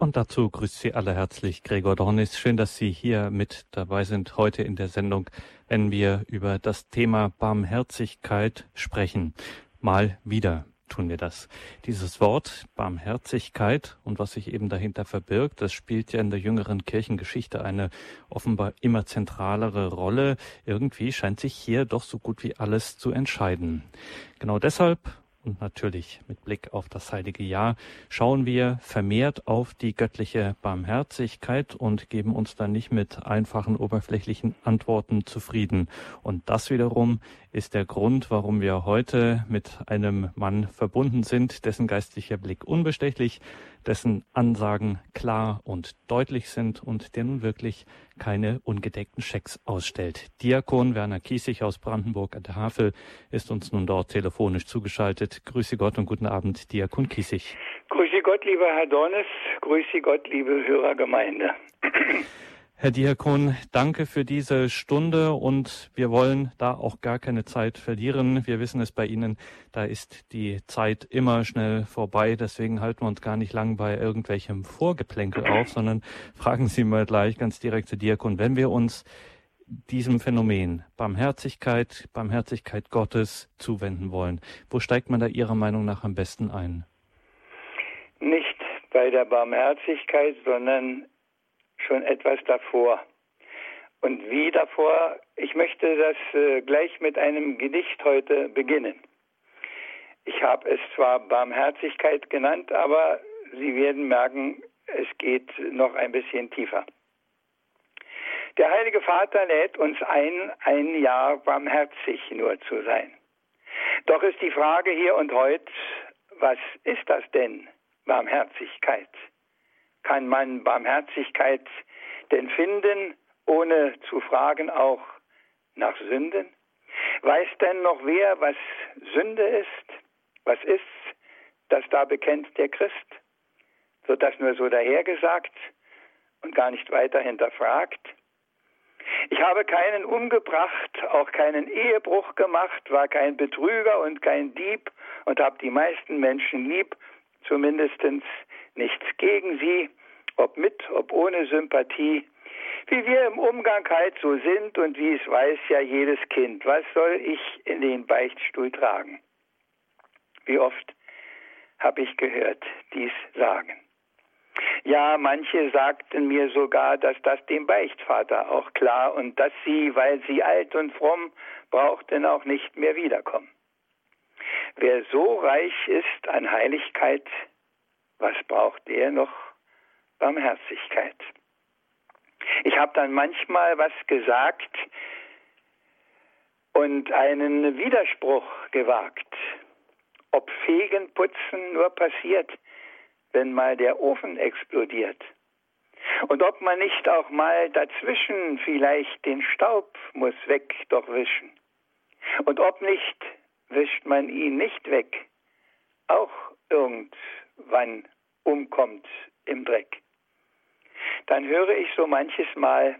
Und dazu grüßt Sie alle herzlich Gregor Dornis. Schön, dass Sie hier mit dabei sind heute in der Sendung, wenn wir über das Thema Barmherzigkeit sprechen. Mal wieder tun wir das. Dieses Wort Barmherzigkeit und was sich eben dahinter verbirgt, das spielt ja in der jüngeren Kirchengeschichte eine offenbar immer zentralere Rolle. Irgendwie scheint sich hier doch so gut wie alles zu entscheiden. Genau deshalb und natürlich mit Blick auf das heilige Jahr schauen wir vermehrt auf die göttliche Barmherzigkeit und geben uns dann nicht mit einfachen oberflächlichen Antworten zufrieden. Und das wiederum ist der Grund, warum wir heute mit einem Mann verbunden sind, dessen geistlicher Blick unbestechlich, dessen Ansagen klar und deutlich sind und der nun wirklich keine ungedeckten Schecks ausstellt. Diakon Werner Kiesig aus Brandenburg an der Havel ist uns nun dort telefonisch zugeschaltet. Grüße Gott und guten Abend, Diakon Kiesig. Grüße Gott, lieber Herr Dornes. Grüße Gott, liebe Hörergemeinde. Herr Diakon, danke für diese Stunde und wir wollen da auch gar keine Zeit verlieren. Wir wissen es bei Ihnen, da ist die Zeit immer schnell vorbei. Deswegen halten wir uns gar nicht lang bei irgendwelchem Vorgeplänkel auf, sondern fragen Sie mal gleich ganz direkt zu Diakon, wenn wir uns diesem Phänomen Barmherzigkeit, Barmherzigkeit Gottes zuwenden wollen, wo steigt man da Ihrer Meinung nach am besten ein? Nicht bei der Barmherzigkeit, sondern schon etwas davor. Und wie davor, ich möchte das äh, gleich mit einem Gedicht heute beginnen. Ich habe es zwar Barmherzigkeit genannt, aber Sie werden merken, es geht noch ein bisschen tiefer. Der Heilige Vater lädt uns ein, ein Jahr barmherzig nur zu sein. Doch ist die Frage hier und heute, was ist das denn, Barmherzigkeit? Kann man Barmherzigkeit denn finden, ohne zu fragen auch nach Sünden? Weiß denn noch wer, was Sünde ist? Was ist, das da bekennt der Christ? Wird das nur so dahergesagt und gar nicht weiter hinterfragt? Ich habe keinen umgebracht, auch keinen Ehebruch gemacht, war kein Betrüger und kein Dieb und habe die meisten Menschen lieb, zumindest nichts gegen sie, ob mit, ob ohne Sympathie, wie wir im Umgang halt so sind und wie es weiß ja jedes Kind, was soll ich in den Beichtstuhl tragen? Wie oft habe ich gehört dies sagen. Ja, manche sagten mir sogar, dass das dem Beichtvater auch klar und dass sie, weil sie alt und fromm, brauchten auch nicht mehr wiederkommen. Wer so reich ist an Heiligkeit, was braucht er noch Barmherzigkeit? Ich habe dann manchmal was gesagt und einen Widerspruch gewagt. Ob Fegen, Putzen nur passiert, wenn mal der Ofen explodiert. Und ob man nicht auch mal dazwischen vielleicht den Staub muss weg doch wischen. Und ob nicht, wischt man ihn nicht weg, irgendwann umkommt im Dreck. Dann höre ich so manches Mal,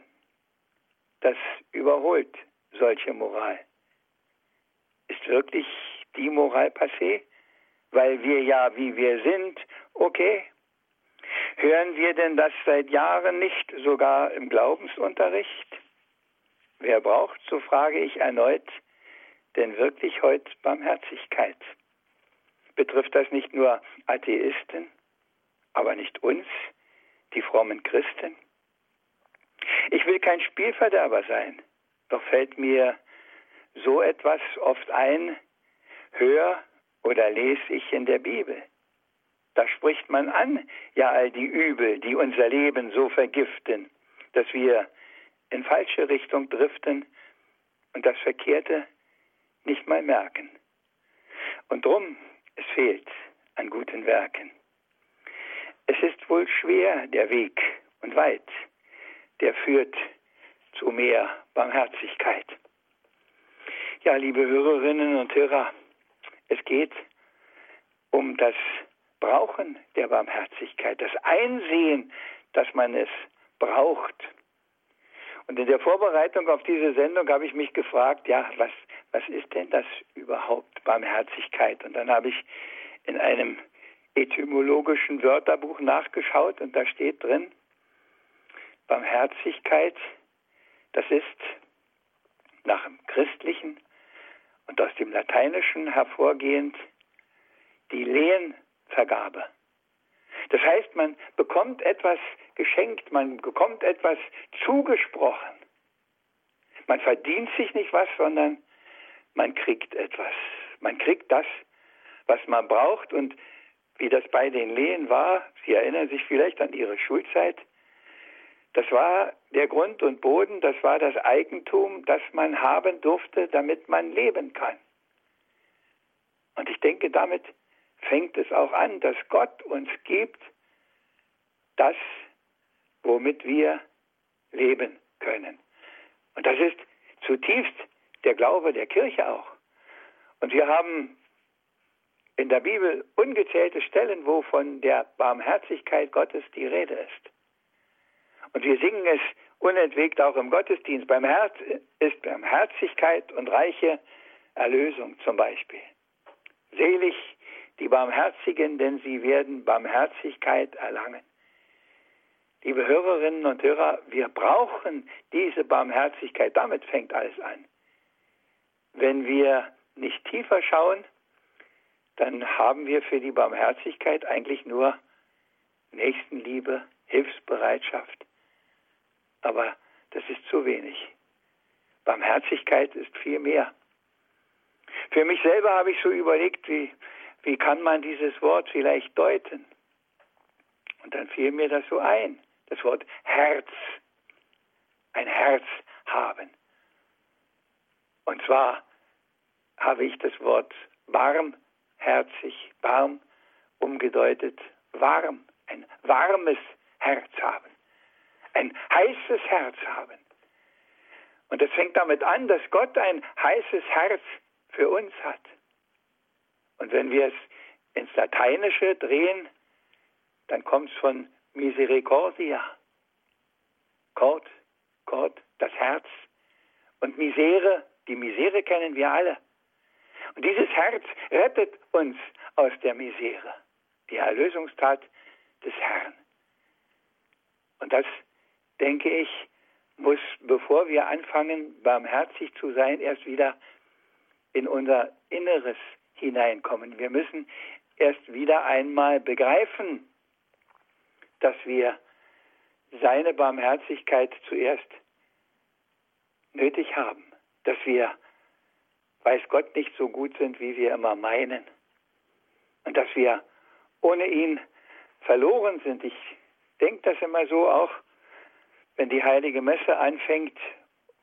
das überholt solche Moral. Ist wirklich die Moral passé? Weil wir ja, wie wir sind, Okay. Hören wir denn das seit Jahren nicht, sogar im Glaubensunterricht? Wer braucht, so frage ich erneut, denn wirklich heute Barmherzigkeit? Betrifft das nicht nur Atheisten, aber nicht uns, die frommen Christen? Ich will kein Spielverderber sein, doch fällt mir so etwas oft ein, hör oder lese ich in der Bibel. Da spricht man an, ja, all die Übel, die unser Leben so vergiften, dass wir in falsche Richtung driften und das Verkehrte nicht mal merken. Und drum, es fehlt an guten Werken. Es ist wohl schwer der Weg und weit, der führt zu mehr Barmherzigkeit. Ja, liebe Hörerinnen und Hörer, es geht um das Brauchen der Barmherzigkeit, das Einsehen, dass man es braucht. Und in der Vorbereitung auf diese Sendung habe ich mich gefragt, ja, was, was ist denn das überhaupt, Barmherzigkeit? Und dann habe ich in einem etymologischen Wörterbuch nachgeschaut und da steht drin, Barmherzigkeit, das ist nach dem Christlichen und aus dem Lateinischen hervorgehend die Lehenvergabe. Das heißt, man bekommt etwas geschenkt, man bekommt etwas zugesprochen. Man verdient sich nicht was, sondern man kriegt etwas. Man kriegt das, was man braucht und wie das bei den Lehen war, Sie erinnern sich vielleicht an Ihre Schulzeit, das war der Grund und Boden, das war das Eigentum, das man haben durfte, damit man leben kann. Und ich denke, damit fängt es auch an, dass Gott uns gibt das, womit wir leben können. Und das ist zutiefst der Glaube der Kirche auch. Und wir haben in der Bibel ungezählte Stellen, wo von der Barmherzigkeit Gottes die Rede ist. Und wir singen es unentwegt auch im Gottesdienst. Beim Herz ist Barmherzigkeit und reiche Erlösung zum Beispiel. Selig die Barmherzigen, denn sie werden Barmherzigkeit erlangen. Liebe Hörerinnen und Hörer, wir brauchen diese Barmherzigkeit. Damit fängt alles an. Wenn wir nicht tiefer schauen, dann haben wir für die Barmherzigkeit eigentlich nur Nächstenliebe, Hilfsbereitschaft. Aber das ist zu wenig. Barmherzigkeit ist viel mehr. Für mich selber habe ich so überlegt, wie, wie kann man dieses Wort vielleicht deuten? Und dann fiel mir das so ein, das Wort Herz, ein Herz haben. Und zwar habe ich das Wort warmherzig, warm umgedeutet, warm, ein warmes Herz haben, ein heißes Herz haben. Und das fängt damit an, dass Gott ein heißes Herz für uns hat. Und wenn wir es ins Lateinische drehen, dann kommt es von Misericordia. Gott, Gott, das Herz. Und Misere, die Misere kennen wir alle. Und dieses Herz rettet uns aus der Misere. Die Erlösungstat des Herrn. Und das, denke ich, muss, bevor wir anfangen, barmherzig zu sein, erst wieder in unser Inneres hineinkommen. Wir müssen erst wieder einmal begreifen, dass wir seine Barmherzigkeit zuerst nötig haben, dass wir, weiß Gott, nicht so gut sind, wie wir immer meinen und dass wir ohne ihn verloren sind. Ich denke das immer so auch, wenn die heilige Messe anfängt,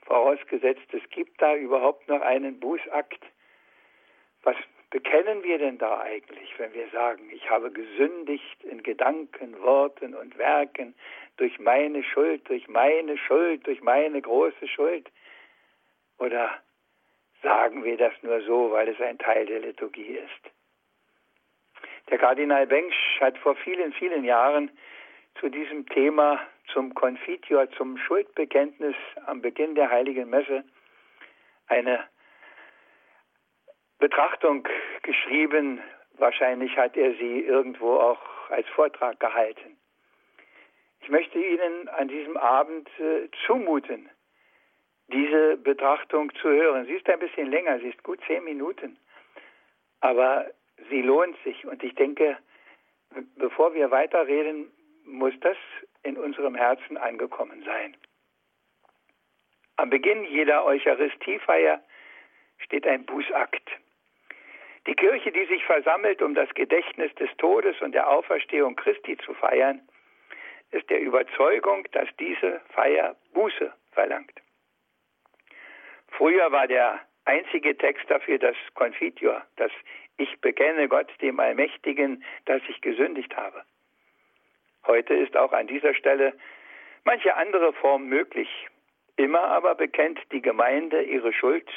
vorausgesetzt, es gibt da überhaupt noch einen Bußakt. Was bekennen wir denn da eigentlich, wenn wir sagen, ich habe gesündigt in Gedanken, Worten und Werken durch meine Schuld, durch meine Schuld, durch meine große Schuld? Oder sagen wir das nur so, weil es ein Teil der Liturgie ist? Der Kardinal Bengsch hat vor vielen, vielen Jahren zu diesem Thema, zum Konfitior, zum Schuldbekenntnis am Beginn der Heiligen Messe eine Betrachtung geschrieben. Wahrscheinlich hat er sie irgendwo auch als Vortrag gehalten. Ich möchte Ihnen an diesem Abend äh, zumuten, diese Betrachtung zu hören. Sie ist ein bisschen länger, sie ist gut zehn Minuten. Aber sie lohnt sich. Und ich denke, bevor wir weiterreden, muss das in unserem Herzen angekommen sein. Am Beginn jeder Eucharistiefeier steht ein Bußakt. Die Kirche, die sich versammelt, um das Gedächtnis des Todes und der Auferstehung Christi zu feiern, ist der Überzeugung, dass diese Feier Buße verlangt. Früher war der einzige Text dafür das Confitior, das ich bekenne Gott, dem Allmächtigen, dass ich gesündigt habe. Heute ist auch an dieser Stelle manche andere Form möglich. Immer aber bekennt die Gemeinde ihre Schuld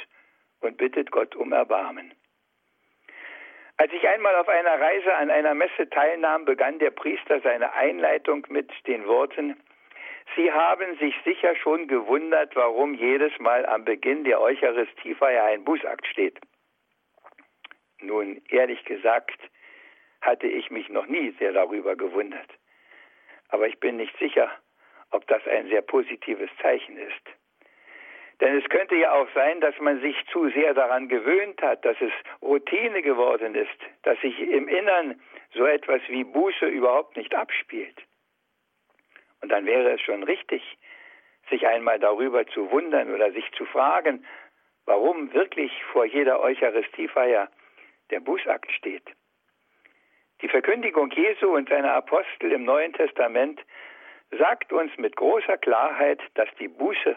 und bittet Gott um Erbarmen. Als ich einmal auf einer Reise an einer Messe teilnahm, begann der Priester seine Einleitung mit den Worten, Sie haben sich sicher schon gewundert, warum jedes Mal am Beginn der Eucharistiefeier ein Bußakt steht. Nun, ehrlich gesagt, hatte ich mich noch nie sehr darüber gewundert. Aber ich bin nicht sicher, ob das ein sehr positives Zeichen ist. Denn es könnte ja auch sein, dass man sich zu sehr daran gewöhnt hat, dass es Routine geworden ist, dass sich im Innern so etwas wie Buße überhaupt nicht abspielt. Und dann wäre es schon richtig, sich einmal darüber zu wundern oder sich zu fragen, warum wirklich vor jeder Eucharistiefeier der Bußakt steht. Die Verkündigung Jesu und seiner Apostel im Neuen Testament sagt uns mit großer Klarheit, dass die Buße,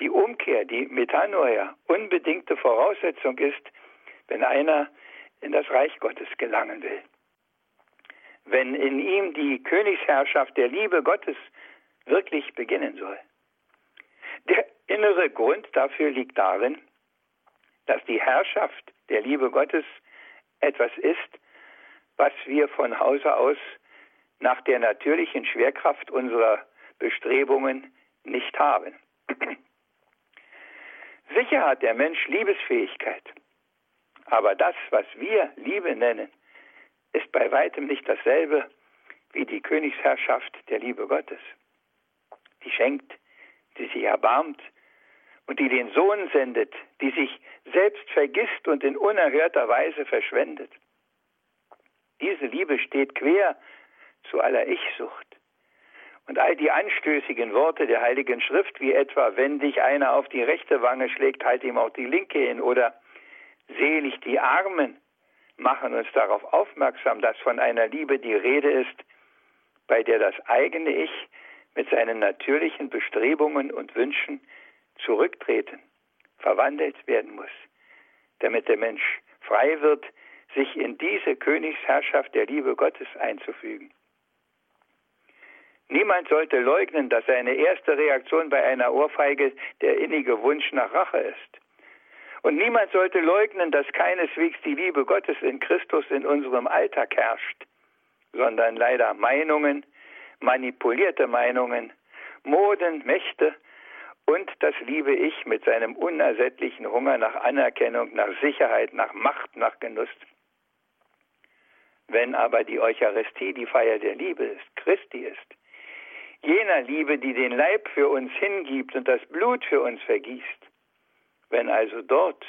die Umkehr, die Metanoia unbedingte Voraussetzung ist, wenn einer in das Reich Gottes gelangen will. Wenn in ihm die Königsherrschaft der Liebe Gottes wirklich beginnen soll. Der innere Grund dafür liegt darin, dass die Herrschaft der Liebe Gottes etwas ist, was wir von Hause aus nach der natürlichen Schwerkraft unserer Bestrebungen nicht haben. Sicher hat der Mensch Liebesfähigkeit, aber das, was wir Liebe nennen, ist bei weitem nicht dasselbe wie die Königsherrschaft der Liebe Gottes. Die schenkt, die sich erbarmt und die den Sohn sendet, die sich selbst vergisst und in unerhörter Weise verschwendet. Diese Liebe steht quer zu aller Ich-Sucht. Und all die anstößigen Worte der Heiligen Schrift, wie etwa, wenn dich einer auf die rechte Wange schlägt, halt ihm auch die linke hin, oder selig die Armen, machen uns darauf aufmerksam, dass von einer Liebe die Rede ist, bei der das eigene Ich mit seinen natürlichen Bestrebungen und Wünschen zurücktreten, verwandelt werden muss, damit der Mensch frei wird, sich in diese Königsherrschaft der Liebe Gottes einzufügen. Niemand sollte leugnen, dass seine erste Reaktion bei einer Ohrfeige der innige Wunsch nach Rache ist. Und niemand sollte leugnen, dass keineswegs die Liebe Gottes in Christus in unserem Alltag herrscht, sondern leider Meinungen, manipulierte Meinungen, Moden, Mächte und das liebe Ich mit seinem unersättlichen Hunger nach Anerkennung, nach Sicherheit, nach Macht, nach Genuss. Wenn aber die Eucharistie die Feier der Liebe ist, Christi ist, jener Liebe, die den Leib für uns hingibt und das Blut für uns vergießt, wenn also dort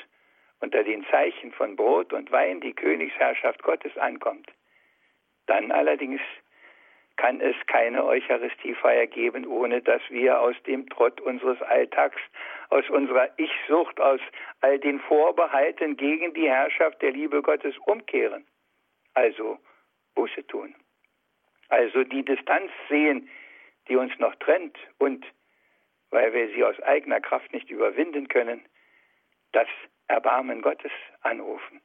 unter den Zeichen von Brot und Wein die Königsherrschaft Gottes ankommt, dann allerdings kann es keine Eucharistiefeier geben, ohne dass wir aus dem Trott unseres Alltags, aus unserer Ich-Sucht, aus all den Vorbehalten gegen die Herrschaft der Liebe Gottes umkehren also Buße tun. Also die Distanz sehen, die uns noch trennt und, weil wir sie aus eigener Kraft nicht überwinden können, das Erbarmen Gottes anrufen.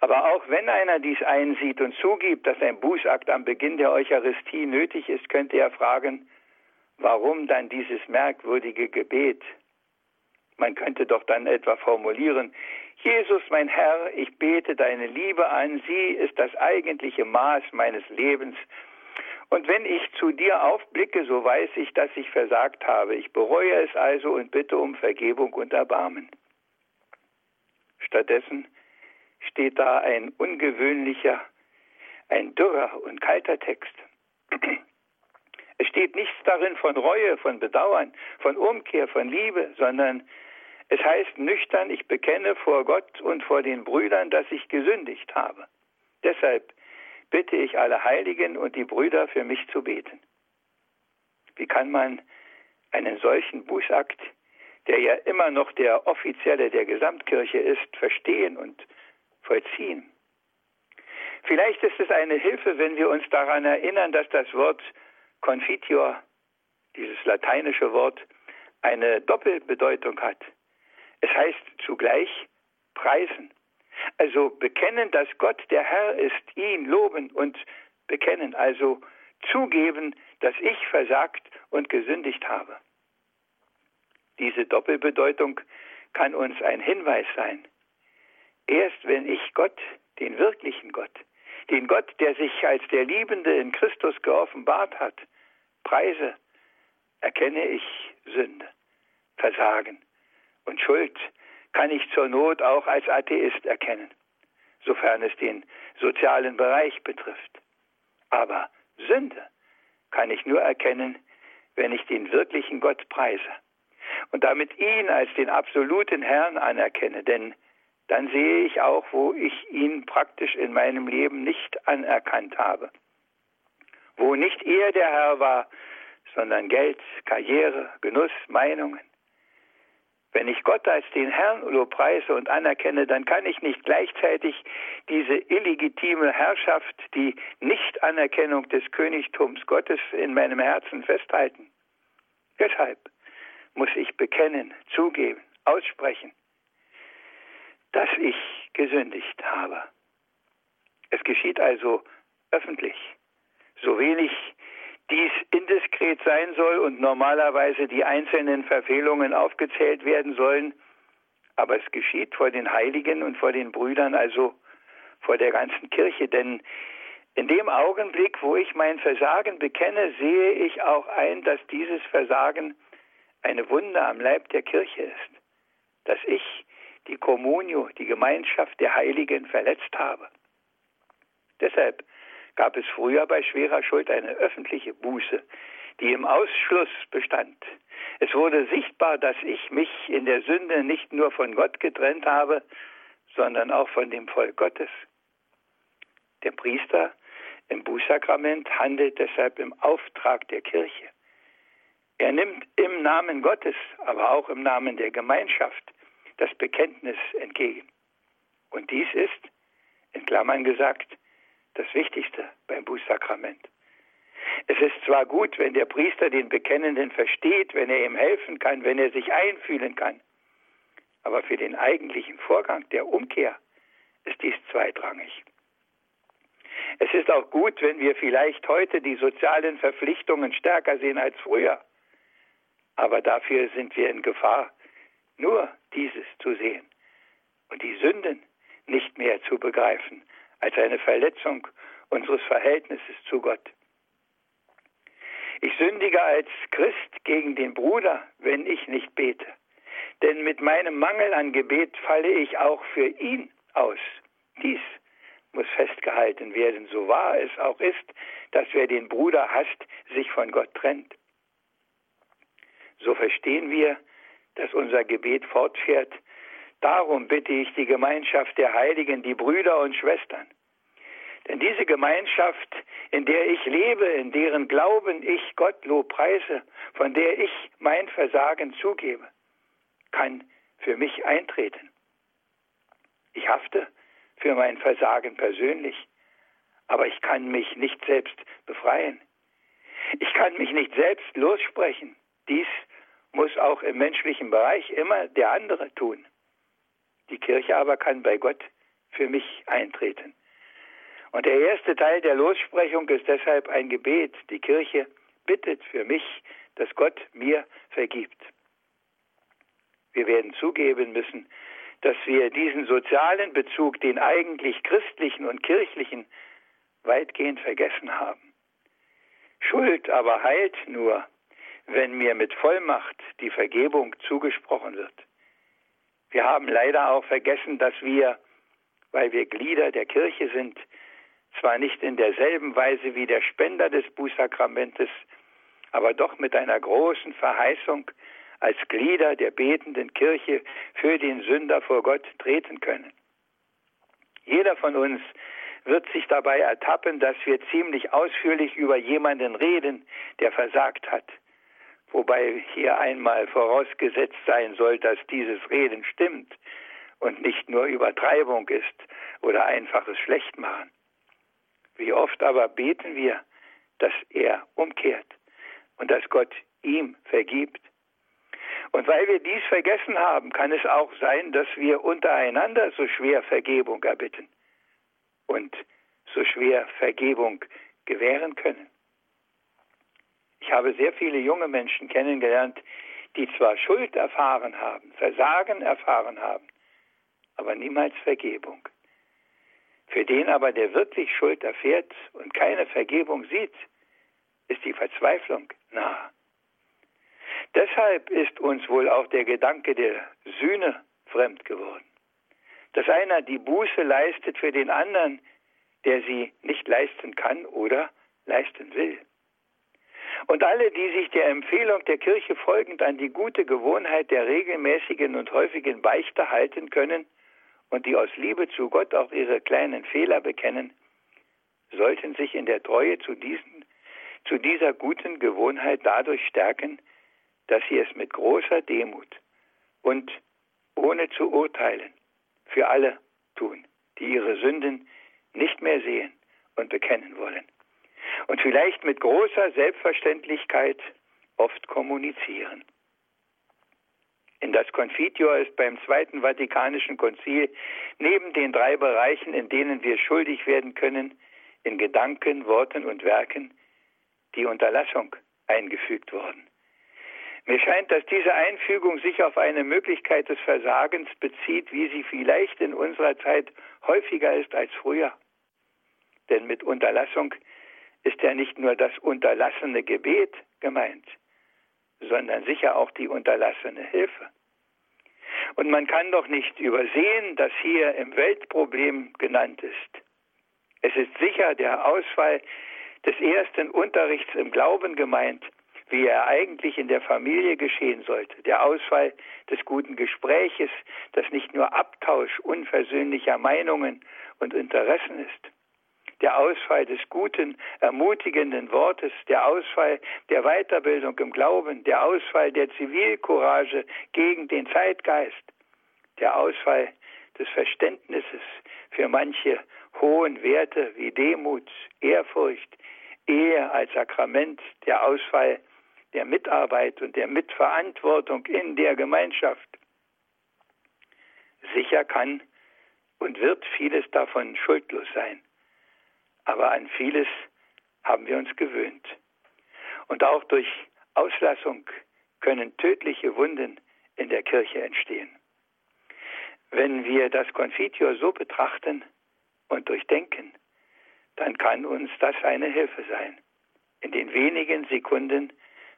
Aber auch wenn einer dies einsieht und zugibt, dass ein Bußakt am Beginn der Eucharistie nötig ist, könnte er fragen, warum dann dieses merkwürdige Gebet? Man könnte doch dann etwa formulieren, Jesus, mein Herr, ich bete deine Liebe an, sie ist das eigentliche Maß meines Lebens. Und wenn ich zu dir aufblicke, so weiß ich, dass ich versagt habe. Ich bereue es also und bitte um Vergebung und Erbarmen. Stattdessen steht da ein ungewöhnlicher, ein dürrer und kalter Text. Es steht nichts darin von Reue, von Bedauern, von Umkehr, von Liebe, sondern es heißt nüchtern, ich bekenne vor Gott und vor den Brüdern, dass ich gesündigt habe. Deshalb bitte ich alle Heiligen und die Brüder für mich zu beten. Wie kann man einen solchen Bußakt, der ja immer noch der offizielle der Gesamtkirche ist, verstehen und vollziehen? Vielleicht ist es eine Hilfe, wenn wir uns daran erinnern, dass das Wort Confitior, dieses lateinische Wort, eine Doppelbedeutung hat. Es heißt zugleich preisen. Also bekennen, dass Gott der Herr ist, ihn loben und bekennen, also zugeben, dass ich versagt und gesündigt habe. Diese Doppelbedeutung kann uns ein Hinweis sein. Erst wenn ich Gott, den wirklichen Gott, den Gott, der sich als der Liebende in Christus geoffenbart hat, preise, erkenne ich Sünde, Versagen und Schuld kann ich zur Not auch als Atheist erkennen. sofern es den sozialen Bereich betrifft. Aber Sünde kann ich nur erkennen, wenn ich den wirklichen Gott preise und damit ihn als den absoluten Herrn anerkenne, denn dann sehe ich auch, wo ich ihn praktisch in meinem Leben nicht anerkannt habe, wo nicht er der Herr war, sondern Geld, Karriere, Genuss, Meinungen. Wenn ich Gott als den Herrn lobpreise und anerkenne, dann kann ich nicht gleichzeitig diese illegitime Herrschaft, die Nichtanerkennung des Königtums Gottes in meinem Herzen festhalten. Deshalb muss ich bekennen, zugeben, aussprechen, dass ich gesündigt habe. Es geschieht also öffentlich, so wenig dies indiskret sein soll und normalerweise die einzelnen Verfehlungen aufgezählt werden sollen, aber es geschieht vor den Heiligen und vor den Brüdern, also vor der ganzen Kirche, denn in dem Augenblick, wo ich mein Versagen bekenne, sehe ich auch ein, dass dieses Versagen eine Wunde am Leib der Kirche ist, dass ich die Communio, die Gemeinschaft der Heiligen verletzt habe. Deshalb gab es früher bei schwerer Schuld eine öffentliche Buße, die im Ausschluss bestand. Es wurde sichtbar, dass ich mich in der Sünde nicht nur von Gott getrennt habe, sondern auch von dem Volk Gottes. Der Priester im Bußsakrament handelt deshalb im Auftrag der Kirche. Er nimmt im Namen Gottes, aber auch im Namen der Gemeinschaft das Bekenntnis entgegen. Und dies ist, in Klammern gesagt, das Wichtigste beim Bußsakrament. Es ist zwar gut, wenn der Priester den Bekennenden versteht, wenn er ihm helfen kann, wenn er sich einfühlen kann, aber für den eigentlichen Vorgang der Umkehr ist dies zweitrangig. Es ist auch gut, wenn wir vielleicht heute die sozialen Verpflichtungen stärker sehen als früher. Aber dafür sind wir in Gefahr, nur dieses zu sehen und die Sünden nicht mehr zu begreifen als eine Verletzung unseres Verhältnisses zu Gott. Ich sündige als Christ gegen den Bruder, wenn ich nicht bete. Denn mit meinem Mangel an Gebet falle ich auch für ihn aus. Dies muss festgehalten werden, so wahr es auch ist, dass wer den Bruder hasst, sich von Gott trennt so verstehen wir, dass unser Gebet fortfährt. Darum bitte ich die Gemeinschaft der Heiligen, die Brüder und Schwestern. Denn diese Gemeinschaft, in der ich lebe, in deren Glauben ich Gott lobpreise, von der ich mein Versagen zugebe, kann für mich eintreten. Ich hafte für mein Versagen persönlich, aber ich kann mich nicht selbst befreien. Ich kann mich nicht selbst lossprechen. Dies muss auch im menschlichen Bereich immer der andere tun. Die Kirche aber kann bei Gott für mich eintreten. Und der erste Teil der Lossprechung ist deshalb ein Gebet. Die Kirche bittet für mich, dass Gott mir vergibt. Wir werden zugeben müssen, dass wir diesen sozialen Bezug, den eigentlich christlichen und kirchlichen, weitgehend vergessen haben. Schuld aber heilt nur, wenn mir mit Vollmacht die Vergebung zugesprochen wird. Wir haben leider auch vergessen, dass wir, weil wir Glieder der Kirche sind, zwar nicht in derselben Weise wie der Spender des Bußsakramentes, aber doch mit einer großen Verheißung als Glieder der betenden Kirche für den Sünder vor Gott treten können. Jeder von uns wird sich dabei ertappen, dass wir ziemlich ausführlich über jemanden reden, der versagt hat wobei hier einmal vorausgesetzt sein soll, dass dieses Reden stimmt und nicht nur Übertreibung ist oder einfaches Schlechtmachen. Wie oft aber beten wir, dass er umkehrt und dass Gott ihm vergibt. Und weil wir dies vergessen haben, kann es auch sein, dass wir untereinander so schwer Vergebung erbitten und so schwer Vergebung gewähren können. Ich habe sehr viele junge Menschen kennengelernt, die zwar Schuld erfahren haben, Versagen erfahren haben, aber niemals Vergebung. Für den aber, der wirklich Schuld erfährt und keine Vergebung sieht, ist die Verzweiflung nah. Deshalb ist uns wohl auch der Gedanke der Sühne fremd geworden. dass einer die Buße leistet für den anderen, der sie nicht leisten kann oder leisten will. Und alle, die sich der Empfehlung der Kirche folgend an die gute Gewohnheit der regelmäßigen und häufigen Beichte halten können und die aus Liebe zu Gott auch ihre kleinen Fehler bekennen, sollten sich in der Treue zu, diesen, zu dieser guten Gewohnheit dadurch stärken, dass sie es mit großer Demut und ohne zu urteilen für alle tun, die ihre Sünden nicht mehr sehen und bekennen wollen und vielleicht mit großer Selbstverständlichkeit oft kommunizieren. In das Confiteor ist beim Zweiten Vatikanischen Konzil neben den drei Bereichen, in denen wir schuldig werden können, in Gedanken, Worten und Werken, die Unterlassung eingefügt worden. Mir scheint, dass diese Einfügung sich auf eine Möglichkeit des Versagens bezieht, wie sie vielleicht in unserer Zeit häufiger ist als früher. Denn mit Unterlassung ist ja nicht nur das unterlassene Gebet gemeint, sondern sicher auch die unterlassene Hilfe. Und man kann doch nicht übersehen, dass hier im Weltproblem genannt ist. Es ist sicher der Ausfall des ersten Unterrichts im Glauben gemeint, wie er eigentlich in der Familie geschehen sollte. Der Ausfall des guten Gespräches, das nicht nur Abtausch unversöhnlicher Meinungen und Interessen ist der Ausfall des guten, ermutigenden Wortes, der Ausfall der Weiterbildung im Glauben, der Ausfall der Zivilcourage gegen den Zeitgeist, der Ausfall des Verständnisses für manche hohen Werte wie Demut, Ehrfurcht, Ehe als Sakrament, der Ausfall der Mitarbeit und der Mitverantwortung in der Gemeinschaft. Sicher kann und wird vieles davon schuldlos sein aber an vieles haben wir uns gewöhnt. Und auch durch Auslassung können tödliche Wunden in der Kirche entstehen. Wenn wir das Konfitior so betrachten und durchdenken, dann kann uns das eine Hilfe sein, in den wenigen Sekunden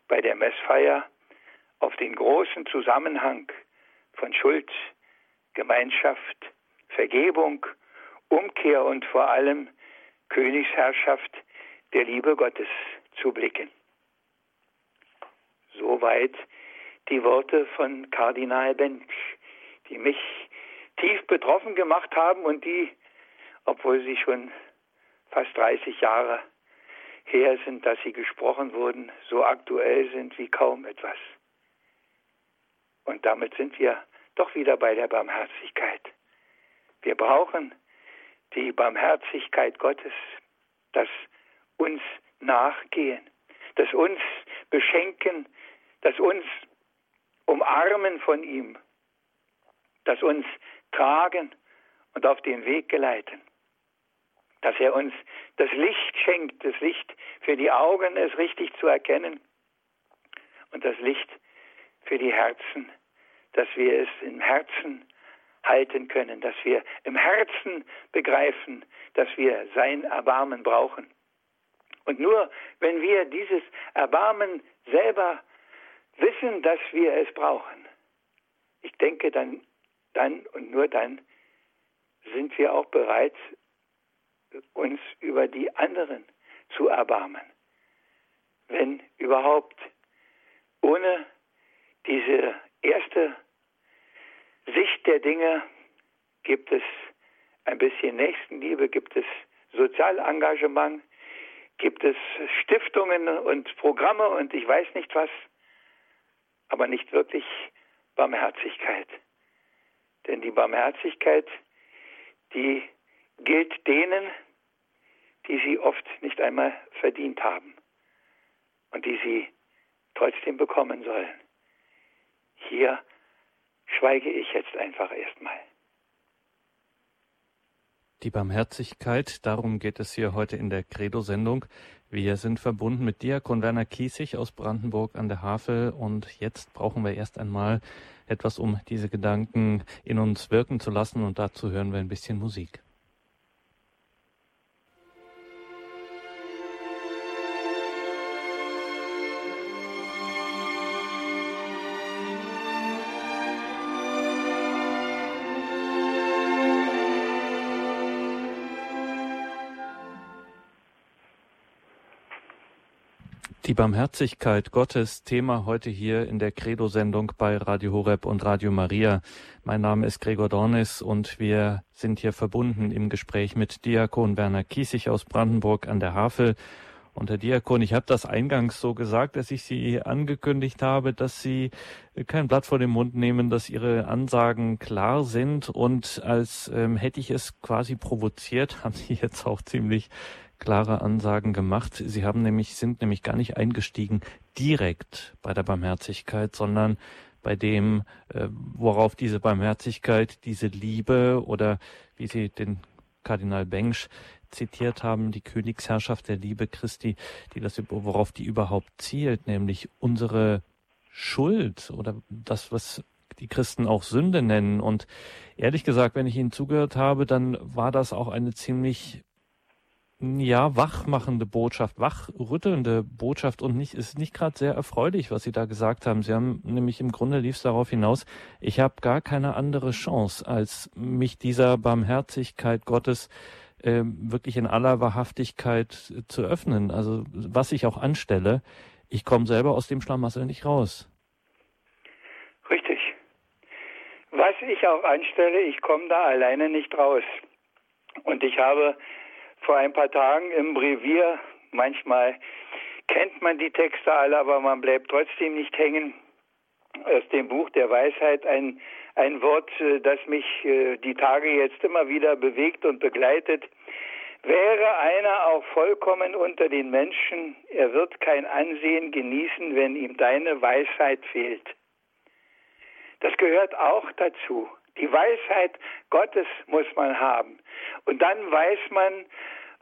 bei der Messfeier auf den großen Zusammenhang von Schuld, Gemeinschaft, Vergebung, Umkehr und vor allem Königsherrschaft der Liebe Gottes zu blicken. Soweit die Worte von Kardinal Bench, die mich tief betroffen gemacht haben und die, obwohl sie schon fast 30 Jahre her sind, dass sie gesprochen wurden, so aktuell sind wie kaum etwas. Und damit sind wir doch wieder bei der Barmherzigkeit. Wir brauchen die Barmherzigkeit Gottes, das uns nachgehen, das uns beschenken, das uns umarmen von ihm, das uns tragen und auf den Weg geleiten, dass er uns das Licht schenkt, das Licht für die Augen, es richtig zu erkennen und das Licht für die Herzen, dass wir es im Herzen halten können, dass wir im Herzen begreifen, dass wir sein Erbarmen brauchen. Und nur wenn wir dieses Erbarmen selber wissen, dass wir es brauchen, ich denke, dann, dann und nur dann sind wir auch bereit, uns über die anderen zu erbarmen. Wenn überhaupt ohne diese erste Sicht der Dinge gibt es ein bisschen Nächstenliebe, gibt es Sozialengagement, gibt es Stiftungen und Programme und ich weiß nicht was, aber nicht wirklich Barmherzigkeit. Denn die Barmherzigkeit, die gilt denen, die sie oft nicht einmal verdient haben und die sie trotzdem bekommen sollen. Hier schweige ich jetzt einfach erstmal. Die Barmherzigkeit, darum geht es hier heute in der Credo-Sendung. Wir sind verbunden mit Diakon Werner Kiesig aus Brandenburg an der Havel und jetzt brauchen wir erst einmal etwas, um diese Gedanken in uns wirken zu lassen und dazu hören wir ein bisschen Musik. Die Barmherzigkeit Gottes, Thema heute hier in der Credo-Sendung bei Radio Horeb und Radio Maria. Mein Name ist Gregor Dornis und wir sind hier verbunden im Gespräch mit Diakon Werner Kiesig aus Brandenburg an der Havel. Und Herr Diakon, ich habe das eingangs so gesagt, dass ich Sie angekündigt habe, dass Sie kein Blatt vor den Mund nehmen, dass Ihre Ansagen klar sind und als ähm, hätte ich es quasi provoziert, haben Sie jetzt auch ziemlich klare Ansagen gemacht. Sie haben nämlich, sind nämlich gar nicht eingestiegen direkt bei der Barmherzigkeit, sondern bei dem, äh, worauf diese Barmherzigkeit, diese Liebe oder wie Sie den Kardinal Bengsch zitiert haben, die Königsherrschaft der Liebe Christi, die das, worauf die überhaupt zielt, nämlich unsere Schuld oder das, was die Christen auch Sünde nennen. Und ehrlich gesagt, wenn ich Ihnen zugehört habe, dann war das auch eine ziemlich ja, wachmachende Botschaft, wachrüttelnde Botschaft und nicht, ist nicht gerade sehr erfreulich, was Sie da gesagt haben. Sie haben nämlich im Grunde lief es darauf hinaus, ich habe gar keine andere Chance, als mich dieser Barmherzigkeit Gottes äh, wirklich in aller Wahrhaftigkeit zu öffnen. Also was ich auch anstelle, ich komme selber aus dem Schlamassel nicht raus. Richtig. Was ich auch anstelle, ich komme da alleine nicht raus. Und ich habe vor ein paar Tagen im Brevier. Manchmal kennt man die Texte alle, aber man bleibt trotzdem nicht hängen. Aus dem Buch der Weisheit ein, ein Wort, äh, das mich äh, die Tage jetzt immer wieder bewegt und begleitet. Wäre einer auch vollkommen unter den Menschen, er wird kein Ansehen genießen, wenn ihm deine Weisheit fehlt. Das gehört auch dazu. Die Weisheit Gottes muss man haben. Und dann weiß man,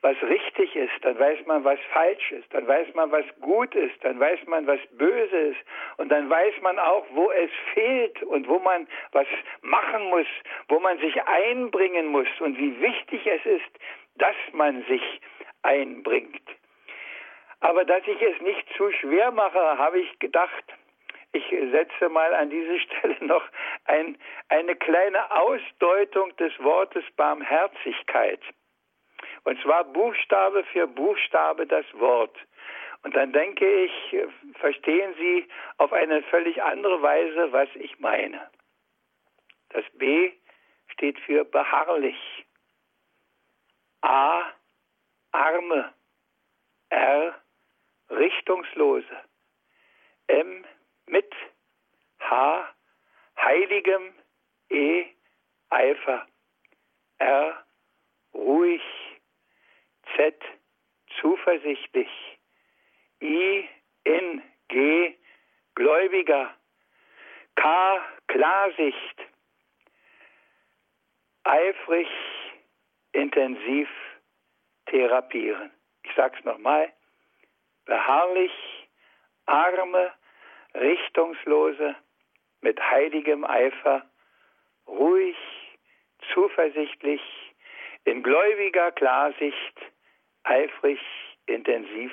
was richtig ist, dann weiß man, was falsch ist, dann weiß man, was gut ist, dann weiß man, was böse ist und dann weiß man auch, wo es fehlt und wo man was machen muss, wo man sich einbringen muss und wie wichtig es ist, dass man sich einbringt. Aber dass ich es nicht zu schwer mache, habe ich gedacht, ich setze mal an diese Stelle noch ein, eine kleine Ausdeutung des Wortes Barmherzigkeit. Und zwar Buchstabe für Buchstabe das Wort. Und dann denke ich, verstehen Sie auf eine völlig andere Weise, was ich meine. Das B steht für beharrlich. A, Arme. R, Richtungslose. M, mit. H, Heiligem. E, Eifer. R, ruhig. Z, zuversichtlich. I, in, G, Gläubiger. K, Klarsicht. Eifrig, intensiv therapieren. Ich sage es nochmal. Beharrlich, arme, richtungslose, mit heiligem Eifer, ruhig, zuversichtlich, in gläubiger Klarsicht, eifrig, intensiv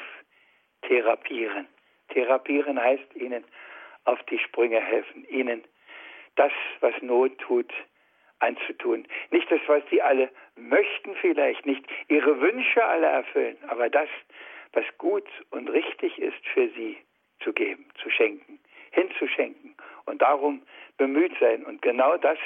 therapieren. Therapieren heißt ihnen auf die Sprünge helfen, ihnen das, was Not tut, anzutun. Nicht das, was sie alle möchten vielleicht, nicht ihre Wünsche alle erfüllen, aber das, was gut und richtig ist für sie zu geben, zu schenken, hinzuschenken und darum bemüht sein. Und genau das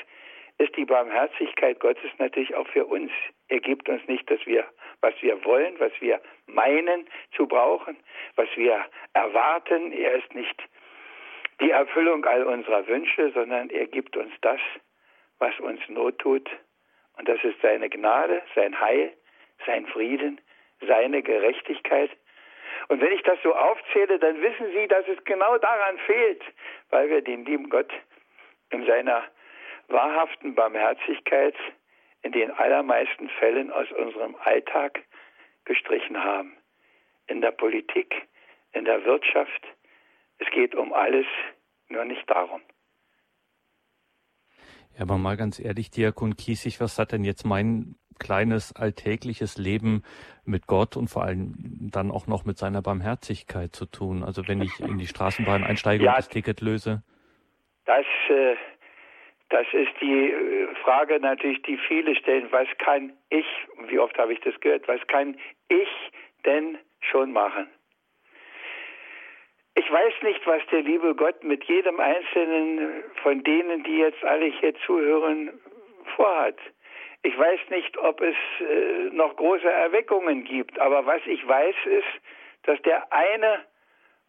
ist die Barmherzigkeit Gottes natürlich auch für uns. Er gibt uns nicht, dass wir, was wir wollen, was wir meinen zu brauchen, was wir erwarten. Er ist nicht die Erfüllung all unserer Wünsche, sondern er gibt uns das, was uns Not tut. Und das ist seine Gnade, sein Heil, sein Frieden, seine Gerechtigkeit. Und wenn ich das so aufzähle, dann wissen Sie, dass es genau daran fehlt, weil wir den lieben Gott in seiner wahrhaften Barmherzigkeit in den allermeisten Fällen aus unserem Alltag gestrichen haben. In der Politik, in der Wirtschaft. Es geht um alles, nur nicht darum. Ja, aber mal ganz ehrlich, Diakon Kiesig, was hat denn jetzt mein kleines alltägliches Leben mit Gott und vor allem dann auch noch mit seiner Barmherzigkeit zu tun? Also wenn ich in die Straßenbahn einsteige ja, und das Ticket löse? Das äh, das ist die äh, Frage natürlich, die viele stellen. Was kann ich, wie oft habe ich das gehört, was kann ich denn schon machen? Ich weiß nicht, was der liebe Gott mit jedem einzelnen von denen, die jetzt alle hier zuhören, vorhat. Ich weiß nicht, ob es äh, noch große Erweckungen gibt, aber was ich weiß ist, dass der eine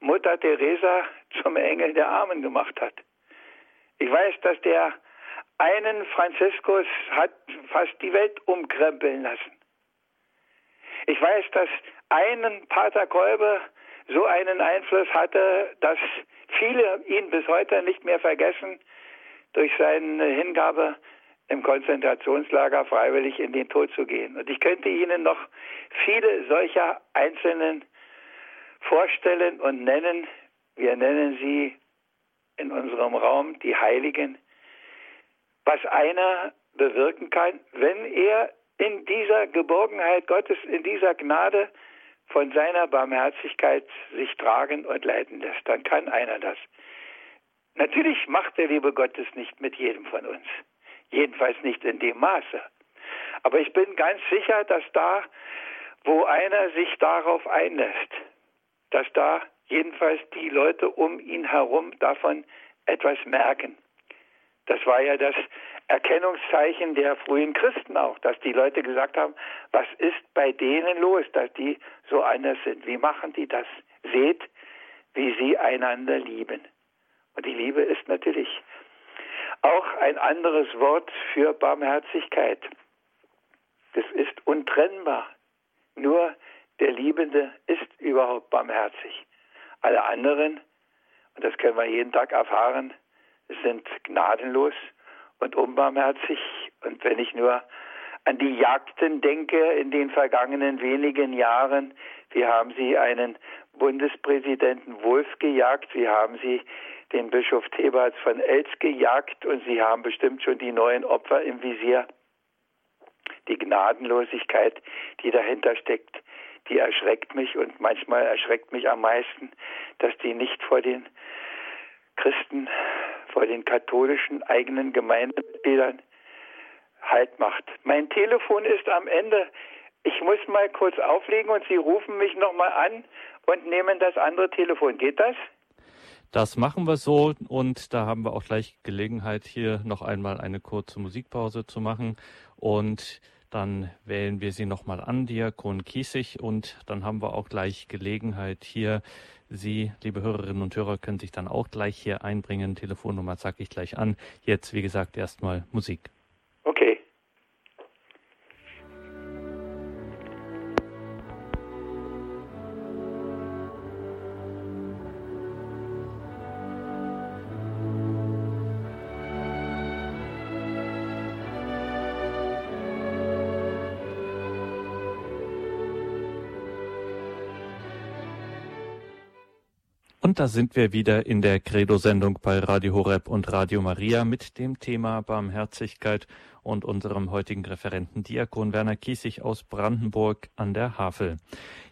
Mutter Teresa zum Engel der Armen gemacht hat. Ich weiß, dass der einen Franziskus hat fast die Welt umkrempeln lassen. Ich weiß, dass einen Pater Kolbe so einen Einfluss hatte, dass viele ihn bis heute nicht mehr vergessen durch seine Hingabe im Konzentrationslager freiwillig in den Tod zu gehen. Und ich könnte Ihnen noch viele solcher Einzelnen vorstellen und nennen. Wir nennen sie in unserem Raum die Heiligen. Was einer bewirken kann, wenn er in dieser Geborgenheit Gottes, in dieser Gnade von seiner Barmherzigkeit sich tragen und leiten lässt, dann kann einer das. Natürlich macht der liebe Gott es nicht mit jedem von uns. Jedenfalls nicht in dem Maße. Aber ich bin ganz sicher, dass da, wo einer sich darauf einlässt, dass da jedenfalls die Leute um ihn herum davon etwas merken. Das war ja das Erkennungszeichen der frühen Christen auch, dass die Leute gesagt haben, was ist bei denen los, dass die so anders sind? Wie machen die das? Seht, wie sie einander lieben. Und die Liebe ist natürlich auch ein anderes Wort für Barmherzigkeit. Das ist untrennbar. Nur der Liebende ist überhaupt barmherzig. Alle anderen, und das können wir jeden Tag erfahren, sind gnadenlos und unbarmherzig. Und wenn ich nur an die Jagden denke in den vergangenen wenigen Jahren, wie haben Sie einen Bundespräsidenten Wolf gejagt, wie haben Sie den Bischof Theberts von Elz gejagt und Sie haben bestimmt schon die neuen Opfer im Visier. Die Gnadenlosigkeit, die dahinter steckt, die erschreckt mich und manchmal erschreckt mich am meisten, dass die nicht vor den Christen, vor den katholischen eigenen Gemeindemitgliedern Halt macht. Mein Telefon ist am Ende. Ich muss mal kurz auflegen und Sie rufen mich nochmal an und nehmen das andere Telefon. Geht das? Das machen wir so und da haben wir auch gleich Gelegenheit, hier noch einmal eine kurze Musikpause zu machen und dann wählen wir Sie nochmal an, Diakon Kiesig, und dann haben wir auch gleich Gelegenheit hier. Sie, liebe Hörerinnen und Hörer, können sich dann auch gleich hier einbringen. Telefonnummer sage ich gleich an. Jetzt, wie gesagt, erstmal Musik. Und da sind wir wieder in der Credo-Sendung bei Radio Horeb und Radio Maria mit dem Thema Barmherzigkeit und unserem heutigen Referenten Diakon Werner Kiesig aus Brandenburg an der Havel.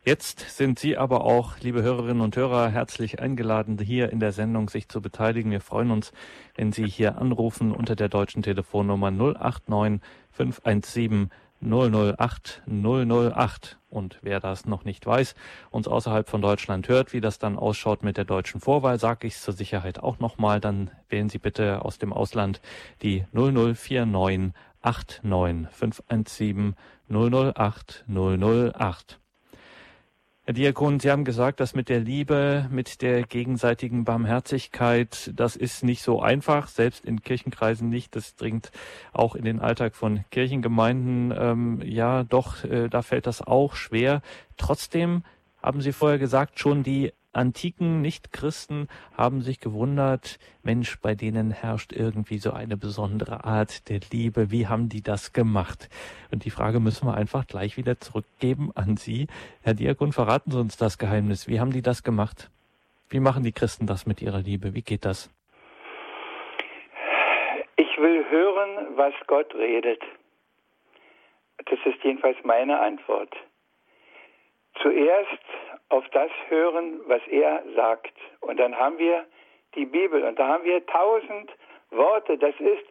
Jetzt sind Sie aber auch, liebe Hörerinnen und Hörer, herzlich eingeladen, hier in der Sendung sich zu beteiligen. Wir freuen uns, wenn Sie hier anrufen unter der deutschen Telefonnummer 089 517 008 008. Und wer das noch nicht weiß, uns außerhalb von Deutschland hört, wie das dann ausschaut mit der deutschen Vorwahl, sage ich zur Sicherheit auch nochmal, dann wählen Sie bitte aus dem Ausland die 0049 89 517 008 008. Herr Diakon, Sie haben gesagt, dass mit der Liebe, mit der gegenseitigen Barmherzigkeit, das ist nicht so einfach, selbst in Kirchenkreisen nicht. Das dringt auch in den Alltag von Kirchengemeinden. Ähm, ja, doch, äh, da fällt das auch schwer. Trotzdem haben Sie vorher gesagt, schon die antiken Nichtchristen haben sich gewundert, Mensch, bei denen herrscht irgendwie so eine besondere Art der Liebe. Wie haben die das gemacht? Und die Frage müssen wir einfach gleich wieder zurückgeben an Sie. Herr Diakon, verraten Sie uns das Geheimnis. Wie haben die das gemacht? Wie machen die Christen das mit ihrer Liebe? Wie geht das? Ich will hören, was Gott redet. Das ist jedenfalls meine Antwort. Zuerst auf das hören, was er sagt. Und dann haben wir die Bibel und da haben wir tausend Worte. Das ist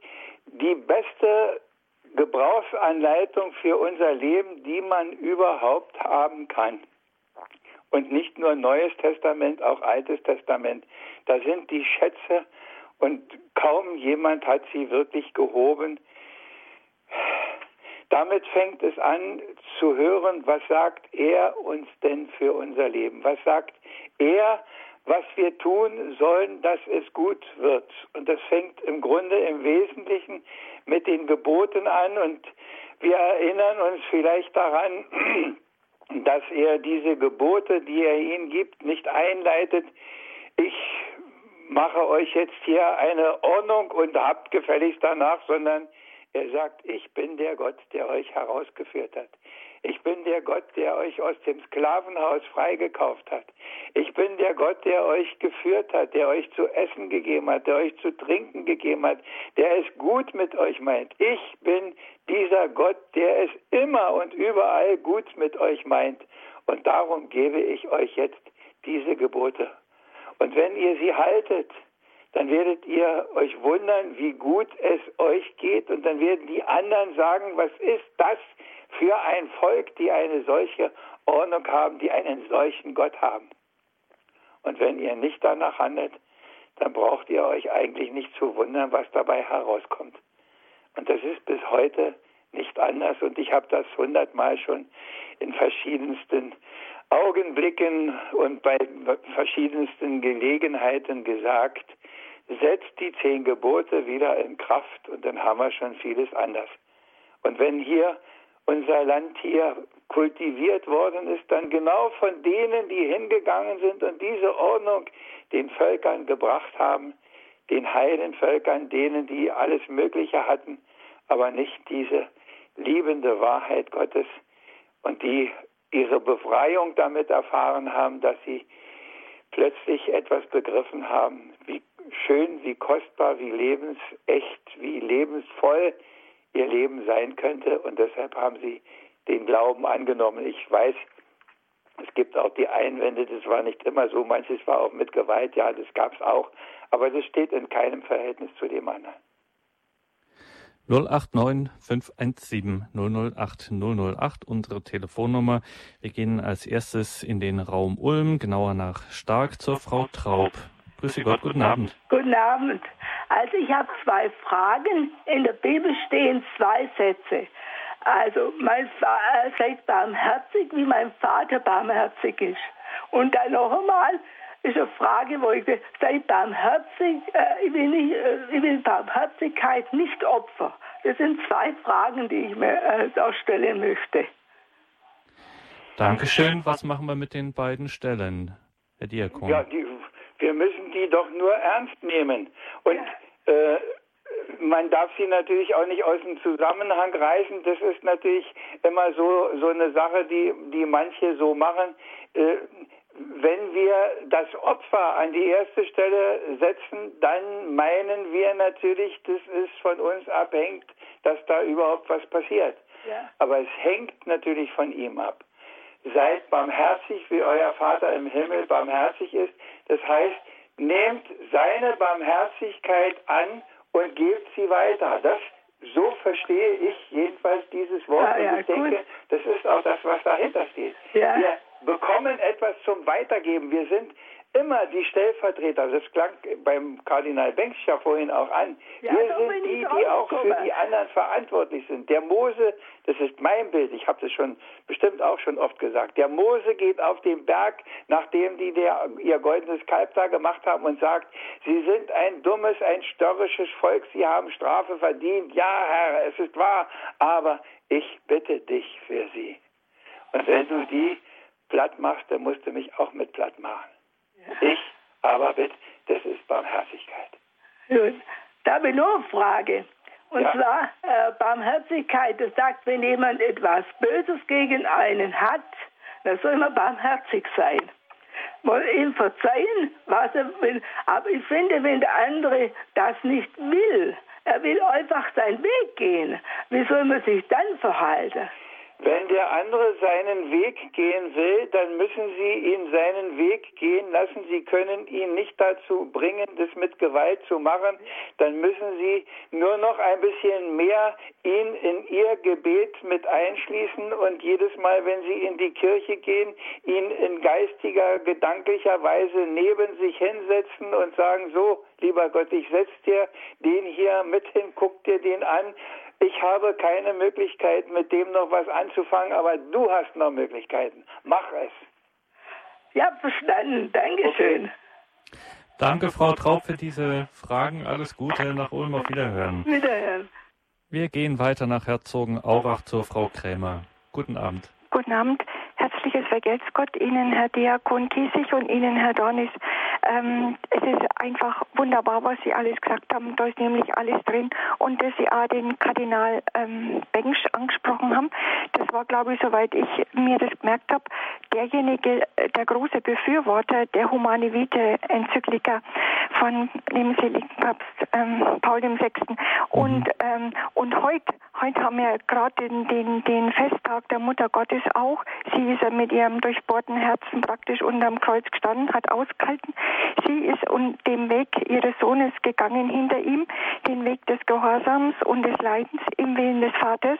die beste Gebrauchsanleitung für unser Leben, die man überhaupt haben kann. Und nicht nur Neues Testament, auch Altes Testament. Da sind die Schätze und kaum jemand hat sie wirklich gehoben. Damit fängt es an zu hören, was sagt er uns denn für unser Leben? Was sagt er, was wir tun sollen, dass es gut wird? Und das fängt im Grunde im Wesentlichen mit den Geboten an und wir erinnern uns vielleicht daran, dass er diese Gebote, die er ihnen gibt, nicht einleitet. Ich mache euch jetzt hier eine Ordnung und habt gefälligst danach, sondern er sagt, ich bin der Gott, der euch herausgeführt hat. Ich bin der Gott, der euch aus dem Sklavenhaus freigekauft hat. Ich bin der Gott, der euch geführt hat, der euch zu essen gegeben hat, der euch zu trinken gegeben hat, der es gut mit euch meint. Ich bin dieser Gott, der es immer und überall gut mit euch meint. Und darum gebe ich euch jetzt diese Gebote. Und wenn ihr sie haltet, dann werdet ihr euch wundern, wie gut es euch geht. Und dann werden die anderen sagen, was ist das für ein Volk, die eine solche Ordnung haben, die einen solchen Gott haben. Und wenn ihr nicht danach handelt, dann braucht ihr euch eigentlich nicht zu wundern, was dabei herauskommt. Und das ist bis heute nicht anders. Und ich habe das hundertmal schon in verschiedensten Augenblicken und bei verschiedensten Gelegenheiten gesagt, setzt die zehn Gebote wieder in Kraft und dann haben wir schon vieles anders. Und wenn hier unser Land hier kultiviert worden ist, dann genau von denen, die hingegangen sind und diese Ordnung den Völkern gebracht haben, den heilen Völkern, denen, die alles Mögliche hatten, aber nicht diese liebende Wahrheit Gottes und die ihre Befreiung damit erfahren haben, dass sie plötzlich etwas begriffen haben, wie schön, wie kostbar, wie lebensecht, wie lebensvoll ihr Leben sein könnte. Und deshalb haben sie den Glauben angenommen. Ich weiß, es gibt auch die Einwände, das war nicht immer so, manches war auch mit Gewalt, ja, das gab es auch. Aber das steht in keinem Verhältnis zu dem anderen. 089 517 008 008, unsere Telefonnummer. Wir gehen als erstes in den Raum Ulm, genauer nach Stark zur Frau Traub. Grüße Gott, guten Abend. Guten Abend. Also ich habe zwei Fragen. In der Bibel stehen zwei Sätze. Also mein Vater äh, seid barmherzig, wie mein Vater barmherzig ist. Und dann noch einmal ist eine Frage, wo ich seid barmherzig, äh, ich, will nicht, äh, ich will Barmherzigkeit nicht Opfer. Das sind zwei Fragen, die ich mir äh, da stellen möchte. Dankeschön. Was machen wir mit den beiden Stellen, Herr Diakon? Ja, die wir müssen die doch nur ernst nehmen. Und äh, man darf sie natürlich auch nicht aus dem Zusammenhang reißen. Das ist natürlich immer so, so eine Sache, die, die manche so machen. Äh, wenn wir das Opfer an die erste Stelle setzen, dann meinen wir natürlich, dass es von uns abhängt, dass da überhaupt was passiert. Ja. Aber es hängt natürlich von ihm ab. Seid barmherzig, wie euer Vater im Himmel barmherzig ist. Das heißt, nehmt seine Barmherzigkeit an und gebt sie weiter. Das so verstehe ich jedenfalls dieses Wort. Ja, ja, und ich denke, das ist auch das, was dahinter steht. Ja. Wir bekommen etwas zum Weitergeben. Wir sind immer die Stellvertreter. Das klang beim Kardinal Bengsch ja vorhin auch an. Ja, wir sind die, die auch für die anderen verantwortlich sind. Der Mose, das ist mein Bild, ich habe das schon bestimmt auch schon oft gesagt. Der Mose geht auf den Berg, nachdem die der, ihr goldenes Kalb da gemacht haben und sagt, sie sind ein dummes, ein störrisches Volk, sie haben Strafe verdient. Ja, Herr, es ist wahr, aber ich bitte dich für sie. Und wenn du die platt machst, dann musst du mich auch mit platt machen. Ich aber bitte, das ist Barmherzigkeit. Gut. Da habe ich noch eine Frage. Und ja. zwar äh, Barmherzigkeit, das sagt, wenn jemand etwas Böses gegen einen hat, dann soll man barmherzig sein. Mal ihm verzeihen, was er will. Aber ich finde, wenn der andere das nicht will, er will einfach seinen Weg gehen, wie soll man sich dann verhalten? Wenn der andere seinen Weg gehen will, dann müssen Sie ihn seinen Weg gehen lassen. Sie können ihn nicht dazu bringen, das mit Gewalt zu machen. Dann müssen Sie nur noch ein bisschen mehr ihn in Ihr Gebet mit einschließen und jedes Mal, wenn Sie in die Kirche gehen, ihn in geistiger, gedanklicher Weise neben sich hinsetzen und sagen, so, lieber Gott, ich setze dir den hier mit hin, guck dir den an ich habe keine Möglichkeit, mit dem noch was anzufangen, aber du hast noch Möglichkeiten. Mach es. Ja, verstanden. Dankeschön. Okay. Danke, Frau Traub, für diese Fragen. Alles Gute. Nach Ulm auf Wiederhören. Wiederhören. Wir gehen weiter nach Herzogenaurach zur Frau Krämer. Guten Abend. Guten Abend. Herzliches Vergelt's Gott Ihnen, Herr Diakon Kiesig und Ihnen, Herr Dornis. Ähm, es ist einfach wunderbar, was Sie alles gesagt haben. Da ist nämlich alles drin. Und dass Sie auch den Kardinal ähm, Bengsch angesprochen haben, das war, glaube ich, soweit ich mir das gemerkt habe, derjenige, äh, der große Befürworter der Humane Vitae Enzyklika von dem seligen Papst ähm, Paul VI. Und, mhm. ähm, und heute, heute haben wir gerade den, den, den Festtag der Mutter Gottes auch. Sie ist mit ihrem durchbohrten Herzen praktisch unterm Kreuz gestanden, hat ausgehalten. Sie ist dem Weg ihres Sohnes gegangen hinter ihm, den Weg des Gehorsams und des Leidens im Willen des Vaters.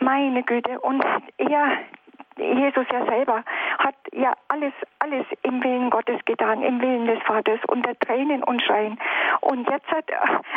Meine Güte. Und er, Jesus ja selber hat ja alles, alles im Willen Gottes getan, im Willen des Vaters, unter Tränen und Schreien. Und jetzt hat,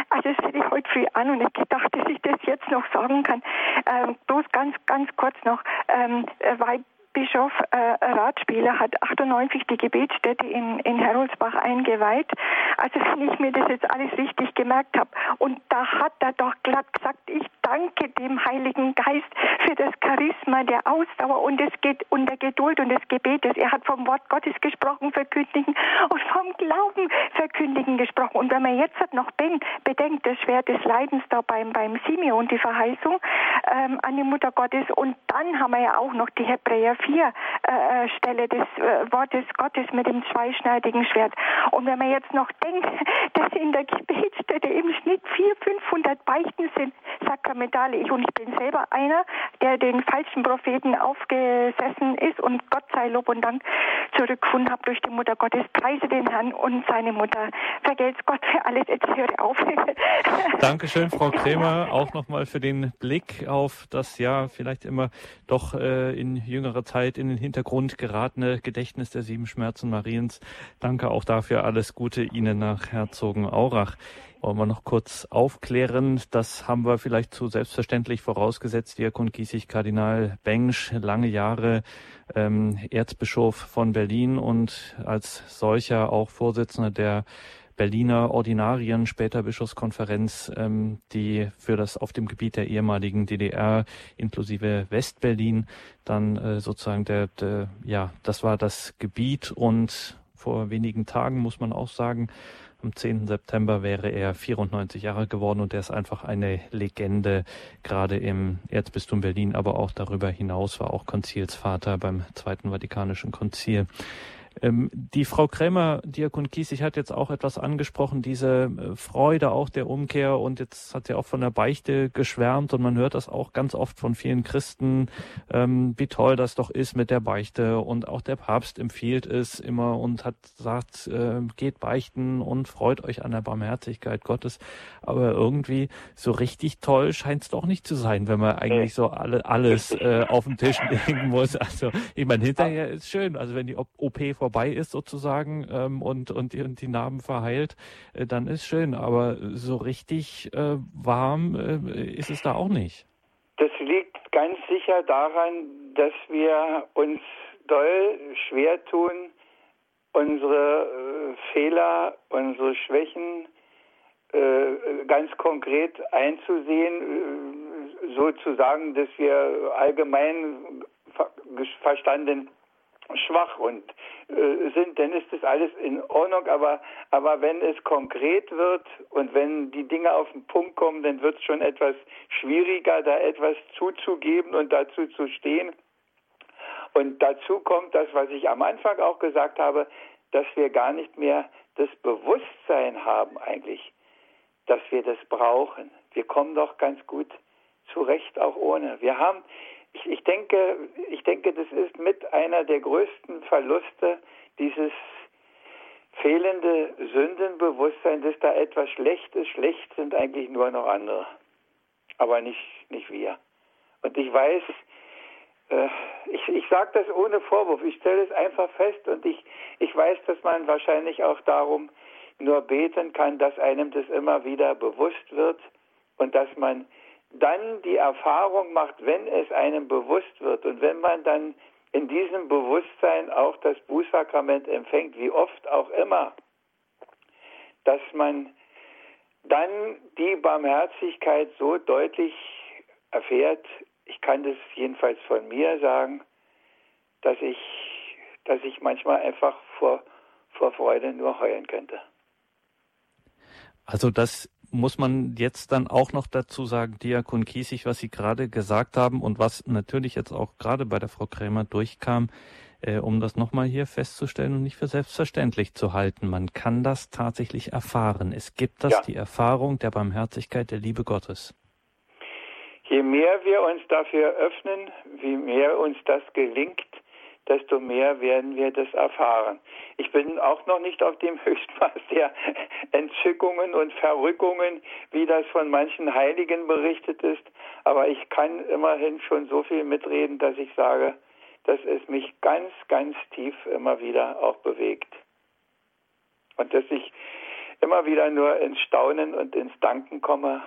also das hätte ich heute früh an und ich gedacht, dass ich das jetzt noch sagen kann. Ähm, bloß ganz, ganz kurz noch, ähm, weil Bischof äh, Ratspieler hat 98 die Gebetsstätte in, in Heroldsbach eingeweiht. Also wenn ich mir das jetzt alles richtig gemerkt habe. Und da hat er doch glatt gesagt, ich danke dem Heiligen Geist für das Charisma der Ausdauer und es geht und der Geduld und des Gebetes. Er hat vom Wort Gottes gesprochen, verkündigen und vom Glauben verkündigen gesprochen. Und wenn man jetzt noch bedenkt, das Schwert des Leidens da beim, beim Simeon, die Verheißung ähm, an die Mutter Gottes und dann haben wir ja auch noch die Hebräer 4 äh, Stelle des äh, Wortes Gottes mit dem zweischneidigen Schwert. Und wenn man jetzt noch denkt, dass in der Gebetsstätte im Schnitt 400, 500 Beichten sind, sakramentale ich. Und ich bin selber einer, der den falschen Propheten aufgesessen ist und Gott sei Lob und Dank zurückgefunden habe durch die Mutter Gottes. Preise den Herrn und seine Mutter. Vergelt's Gott für alles. Jetzt höre auf. Dankeschön, Frau Kremer, auch nochmal für den Blick auf das ja vielleicht immer doch äh, in jüngerer Zeit in den Hintergrund geratene Gedächtnis der sieben Schmerzen Mariens. Danke auch dafür. Alles Gute Ihnen nach Herzogenaurach. Wollen wir noch kurz aufklären. Das haben wir vielleicht zu selbstverständlich vorausgesetzt. Diakon Giesig Kardinal Bengsch, lange Jahre ähm, Erzbischof von Berlin und als solcher auch Vorsitzender der Berliner Ordinarien, später Bischofskonferenz, ähm, die für das auf dem Gebiet der ehemaligen DDR inklusive Westberlin dann äh, sozusagen der, der, ja, das war das Gebiet und vor wenigen Tagen muss man auch sagen, am 10. September wäre er 94 Jahre geworden und er ist einfach eine Legende, gerade im Erzbistum Berlin, aber auch darüber hinaus war auch Konzilsvater beim Zweiten Vatikanischen Konzil. Ähm, die Frau Krämer, Diakon Kiesig, hat jetzt auch etwas angesprochen, diese äh, Freude auch der Umkehr und jetzt hat sie auch von der Beichte geschwärmt und man hört das auch ganz oft von vielen Christen, ähm, wie toll das doch ist mit der Beichte und auch der Papst empfiehlt es immer und hat gesagt, äh, geht beichten und freut euch an der Barmherzigkeit Gottes. Aber irgendwie so richtig toll scheint es doch nicht zu sein, wenn man eigentlich so alle, alles äh, auf den Tisch legen muss. Also ich meine, hinterher ist schön, also wenn die OP vorbei ist sozusagen ähm, und, und, die, und die Narben verheilt, äh, dann ist schön. Aber so richtig äh, warm äh, ist es da auch nicht. Das liegt ganz sicher daran, dass wir uns doll schwer tun, unsere äh, Fehler, unsere Schwächen äh, ganz konkret einzusehen, äh, sozusagen, dass wir allgemein verstanden schwach und äh, sind, dann ist das alles in Ordnung. Aber, aber wenn es konkret wird und wenn die Dinge auf den Punkt kommen, dann wird es schon etwas schwieriger, da etwas zuzugeben und dazu zu stehen. Und dazu kommt das, was ich am Anfang auch gesagt habe, dass wir gar nicht mehr das Bewusstsein haben eigentlich, dass wir das brauchen. Wir kommen doch ganz gut zurecht auch ohne. Wir haben ich, ich, denke, ich denke, das ist mit einer der größten Verluste dieses fehlende Sündenbewusstsein, dass da etwas schlecht ist. Schlecht sind eigentlich nur noch andere, aber nicht, nicht wir. Und ich weiß, äh, ich, ich sage das ohne Vorwurf, ich stelle es einfach fest und ich, ich weiß, dass man wahrscheinlich auch darum nur beten kann, dass einem das immer wieder bewusst wird und dass man dann die Erfahrung macht, wenn es einem bewusst wird und wenn man dann in diesem Bewusstsein auch das Bußsakrament empfängt, wie oft auch immer, dass man dann die Barmherzigkeit so deutlich erfährt, ich kann das jedenfalls von mir sagen, dass ich, dass ich manchmal einfach vor, vor Freude nur heulen könnte. Also das muss man jetzt dann auch noch dazu sagen, Diakon Kiesig, was Sie gerade gesagt haben und was natürlich jetzt auch gerade bei der Frau Krämer durchkam, äh, um das nochmal hier festzustellen und nicht für selbstverständlich zu halten. Man kann das tatsächlich erfahren. Es gibt das, ja. die Erfahrung der Barmherzigkeit, der Liebe Gottes. Je mehr wir uns dafür öffnen, wie mehr uns das gelingt, desto mehr werden wir das erfahren. Ich bin auch noch nicht auf dem Höchstmaß der Entzückungen und Verrückungen, wie das von manchen Heiligen berichtet ist, aber ich kann immerhin schon so viel mitreden, dass ich sage, dass es mich ganz, ganz tief immer wieder auch bewegt. Und dass ich immer wieder nur ins Staunen und ins Danken komme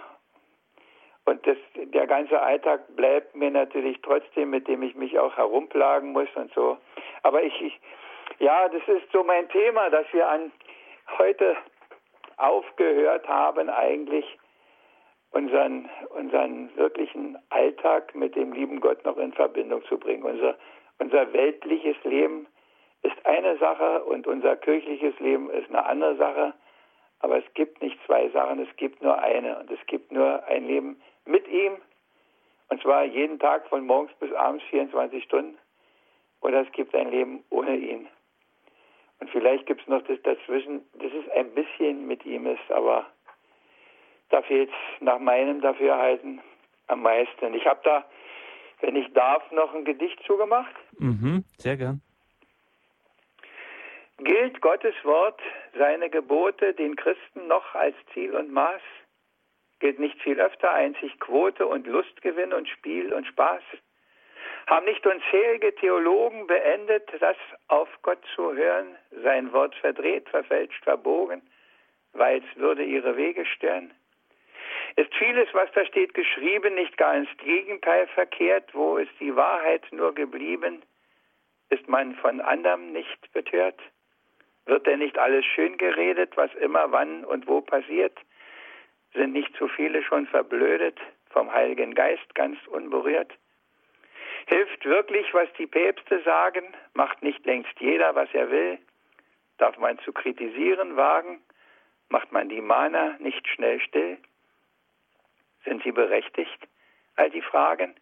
und das, der ganze Alltag bleibt mir natürlich trotzdem, mit dem ich mich auch herumplagen muss und so. Aber ich, ich ja, das ist so mein Thema, dass wir an heute aufgehört haben, eigentlich unseren, unseren wirklichen Alltag mit dem lieben Gott noch in Verbindung zu bringen. Unser, unser weltliches Leben ist eine Sache und unser kirchliches Leben ist eine andere Sache. Aber es gibt nicht zwei Sachen, es gibt nur eine. Und es gibt nur ein Leben mit ihm, und zwar jeden Tag von morgens bis abends 24 Stunden, oder es gibt ein Leben ohne ihn. Und vielleicht gibt es noch das dazwischen, das ist ein bisschen mit ihm ist, aber da fehlt es nach meinem Dafürhalten am meisten. Ich habe da, wenn ich darf, noch ein Gedicht zugemacht. Mhm, sehr gern. Gilt Gottes Wort, seine Gebote den Christen noch als Ziel und Maß? Gilt nicht viel öfter einzig Quote und Lustgewinn und Spiel und Spaß? Haben nicht unzählige Theologen beendet, das auf Gott zu hören, sein Wort verdreht, verfälscht, verbogen, weil es würde ihre Wege stören? Ist vieles, was da steht, geschrieben, nicht gar ins Gegenteil verkehrt, wo ist die Wahrheit nur geblieben? Ist man von anderem nicht betört? Wird denn nicht alles schön geredet, was immer wann und wo passiert? Sind nicht zu viele schon verblödet, vom Heiligen Geist ganz unberührt? Hilft wirklich, was die Päpste sagen? Macht nicht längst jeder, was er will? Darf man zu kritisieren wagen? Macht man die Mana nicht schnell still? Sind sie berechtigt, all die Fragen?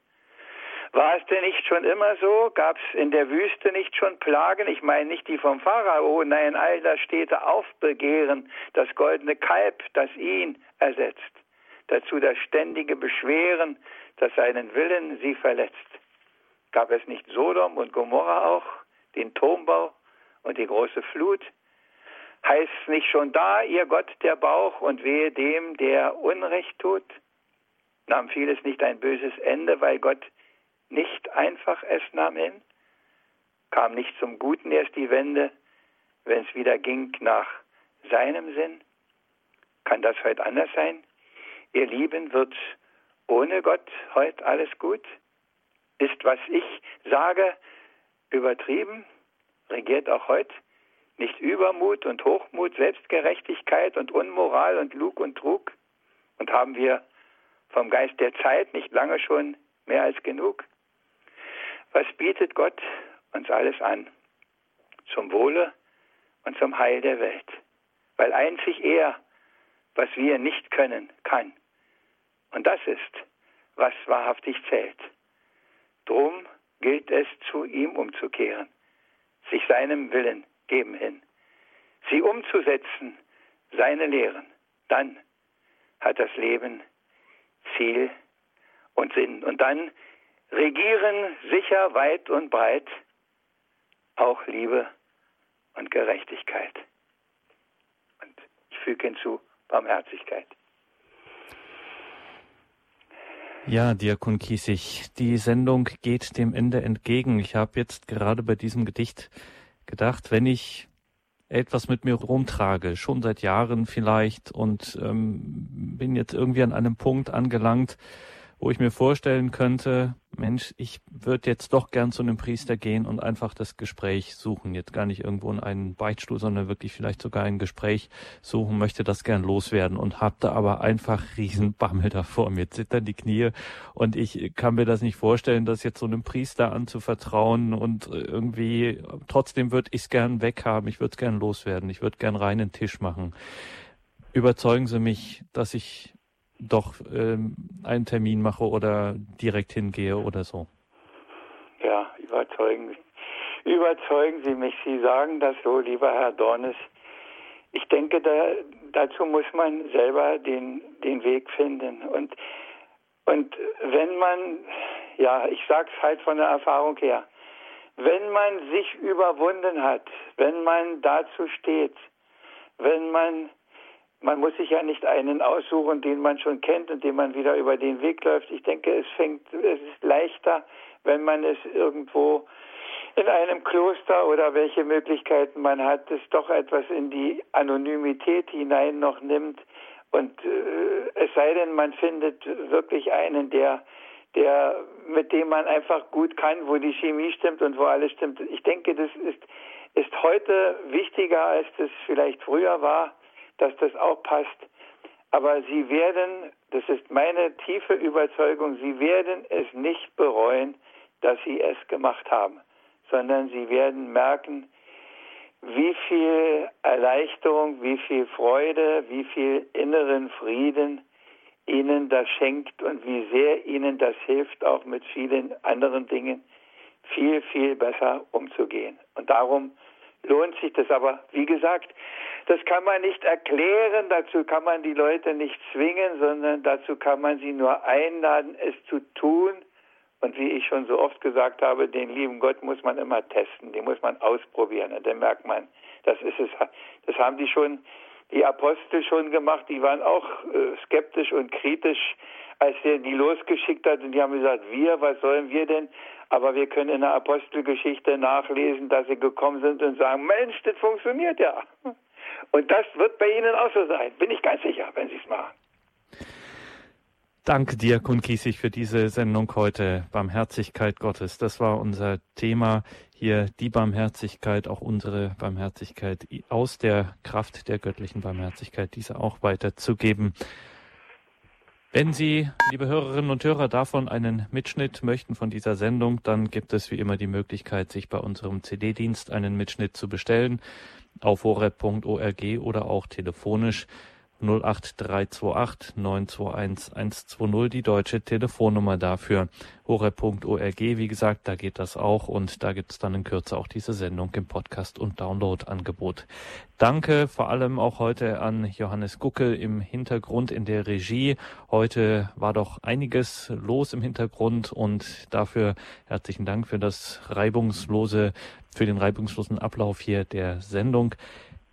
War es denn nicht schon immer so? Gab es in der Wüste nicht schon Plagen? Ich meine nicht die vom Pharao, nein, all das Städte aufbegehren, das goldene Kalb, das ihn ersetzt. Dazu das ständige Beschweren, das seinen Willen sie verletzt. Gab es nicht Sodom und Gomorra auch, den Turmbau und die große Flut? Heißt nicht schon da, ihr Gott der Bauch und wehe dem, der Unrecht tut? Nahm vieles nicht ein böses Ende, weil Gott nicht einfach es nahm hin, kam nicht zum Guten erst die Wende, wenn es wieder ging nach seinem Sinn. Kann das heute anders sein? Ihr Lieben, wird ohne Gott heute alles gut? Ist, was ich sage, übertrieben? Regiert auch heute nicht Übermut und Hochmut, Selbstgerechtigkeit und Unmoral und Lug und Trug? Und haben wir vom Geist der Zeit nicht lange schon mehr als genug? Was bietet Gott uns alles an? Zum Wohle und zum Heil der Welt. Weil einzig er, was wir nicht können, kann. Und das ist, was wahrhaftig zählt. Drum gilt es, zu ihm umzukehren, sich seinem Willen geben hin, sie umzusetzen, seine Lehren. Dann hat das Leben Ziel und Sinn. Und dann regieren sicher weit und breit auch Liebe und Gerechtigkeit. Und ich füge hinzu Barmherzigkeit. Ja, Diakon Kiesig, die Sendung geht dem Ende entgegen. Ich habe jetzt gerade bei diesem Gedicht gedacht, wenn ich etwas mit mir rumtrage, schon seit Jahren vielleicht, und ähm, bin jetzt irgendwie an einem Punkt angelangt, wo ich mir vorstellen könnte, Mensch, ich würde jetzt doch gern zu einem Priester gehen und einfach das Gespräch suchen. Jetzt gar nicht irgendwo in einen Beichtstuhl, sondern wirklich vielleicht sogar ein Gespräch suchen, möchte das gern loswerden und habe da aber einfach riesen Bammel davor. Mir zittern die Knie und ich kann mir das nicht vorstellen, das jetzt so einem Priester anzuvertrauen und irgendwie trotzdem würde ich es gern weghaben. Ich würde es gern loswerden. Ich würde gern reinen Tisch machen. Überzeugen Sie mich, dass ich doch ähm, einen Termin mache oder direkt hingehe oder so. Ja, überzeugen, überzeugen Sie mich. Sie sagen das so, lieber Herr Dornes. Ich denke, da, dazu muss man selber den, den Weg finden. Und, und wenn man, ja, ich sage es halt von der Erfahrung her, wenn man sich überwunden hat, wenn man dazu steht, wenn man man muss sich ja nicht einen aussuchen, den man schon kennt und dem man wieder über den Weg läuft. Ich denke, es fängt, es ist leichter, wenn man es irgendwo in einem Kloster oder welche Möglichkeiten man hat, es doch etwas in die Anonymität hinein noch nimmt. Und äh, es sei denn, man findet wirklich einen, der, der, mit dem man einfach gut kann, wo die Chemie stimmt und wo alles stimmt. Ich denke, das ist, ist heute wichtiger, als das vielleicht früher war dass das auch passt. Aber Sie werden, das ist meine tiefe Überzeugung, Sie werden es nicht bereuen, dass Sie es gemacht haben, sondern Sie werden merken, wie viel Erleichterung, wie viel Freude, wie viel inneren Frieden Ihnen das schenkt und wie sehr Ihnen das hilft, auch mit vielen anderen Dingen viel, viel besser umzugehen. Und darum lohnt sich das aber, wie gesagt, das kann man nicht erklären, dazu kann man die Leute nicht zwingen, sondern dazu kann man sie nur einladen, es zu tun. Und wie ich schon so oft gesagt habe, den lieben Gott muss man immer testen, den muss man ausprobieren. Und dann merkt man, das ist es. Das haben die schon, die Apostel schon gemacht, die waren auch äh, skeptisch und kritisch, als er die losgeschickt hat. Und die haben gesagt, wir, was sollen wir denn? Aber wir können in der Apostelgeschichte nachlesen, dass sie gekommen sind und sagen, Mensch, das funktioniert ja. Und das wird bei Ihnen auch so sein, bin ich ganz sicher, wenn Sie es machen. Danke dir, Kun Kiesig, für diese Sendung heute. Barmherzigkeit Gottes. Das war unser Thema hier. Die Barmherzigkeit, auch unsere Barmherzigkeit aus der Kraft der göttlichen Barmherzigkeit, diese auch weiterzugeben. Wenn Sie, liebe Hörerinnen und Hörer, davon einen Mitschnitt möchten von dieser Sendung, dann gibt es wie immer die Möglichkeit, sich bei unserem CD-Dienst einen Mitschnitt zu bestellen auf horeb.org oder auch telefonisch 08328 921 120, die deutsche Telefonnummer dafür. horeb.org, wie gesagt, da geht das auch und da gibt es dann in Kürze auch diese Sendung im Podcast- und Download-Angebot. Danke vor allem auch heute an Johannes Gucke im Hintergrund in der Regie. Heute war doch einiges los im Hintergrund und dafür herzlichen Dank für das reibungslose, für den reibungslosen Ablauf hier der Sendung.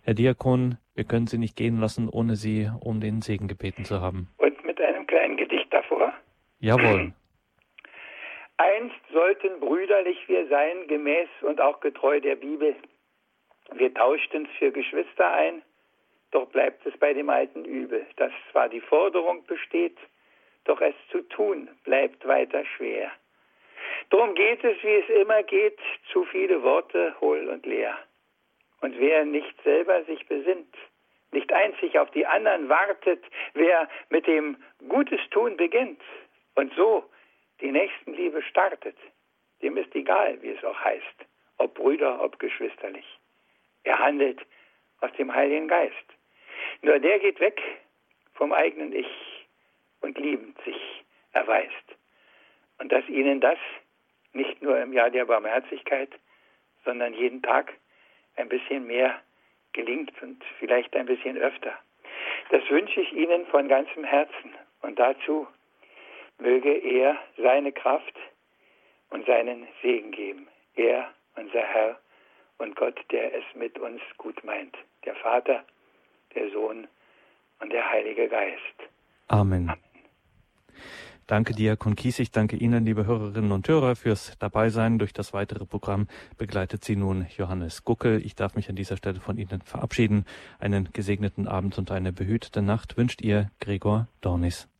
Herr Diakon, wir können Sie nicht gehen lassen, ohne Sie um den Segen gebeten zu haben. Und mit einem kleinen Gedicht davor? Jawohl. Einst sollten brüderlich wir sein, gemäß und auch getreu der Bibel. Wir tauschten es für Geschwister ein, doch bleibt es bei dem alten Übel, dass zwar die Forderung besteht, doch es zu tun bleibt weiter schwer. Drum geht es, wie es immer geht, zu viele Worte hohl und leer. Und wer nicht selber sich besinnt, nicht einzig auf die anderen wartet, wer mit dem Gutes tun beginnt und so die Nächstenliebe startet, dem ist egal, wie es auch heißt, ob Brüder, ob geschwisterlich. Er handelt aus dem Heiligen Geist. Nur der geht weg vom eigenen Ich und liebend sich erweist. Und dass ihnen das nicht nur im Jahr der Barmherzigkeit, sondern jeden Tag ein bisschen mehr gelingt und vielleicht ein bisschen öfter. Das wünsche ich Ihnen von ganzem Herzen und dazu möge er seine Kraft und seinen Segen geben. Er, unser Herr und Gott, der es mit uns gut meint. Der Vater, der Sohn und der Heilige Geist. Amen. Amen. Danke dir, Kiesig. Danke Ihnen, liebe Hörerinnen und Hörer, fürs Dabeisein. Durch das weitere Programm begleitet Sie nun Johannes Guckel. Ich darf mich an dieser Stelle von Ihnen verabschieden. Einen gesegneten Abend und eine behütete Nacht wünscht Ihr Gregor Dornis.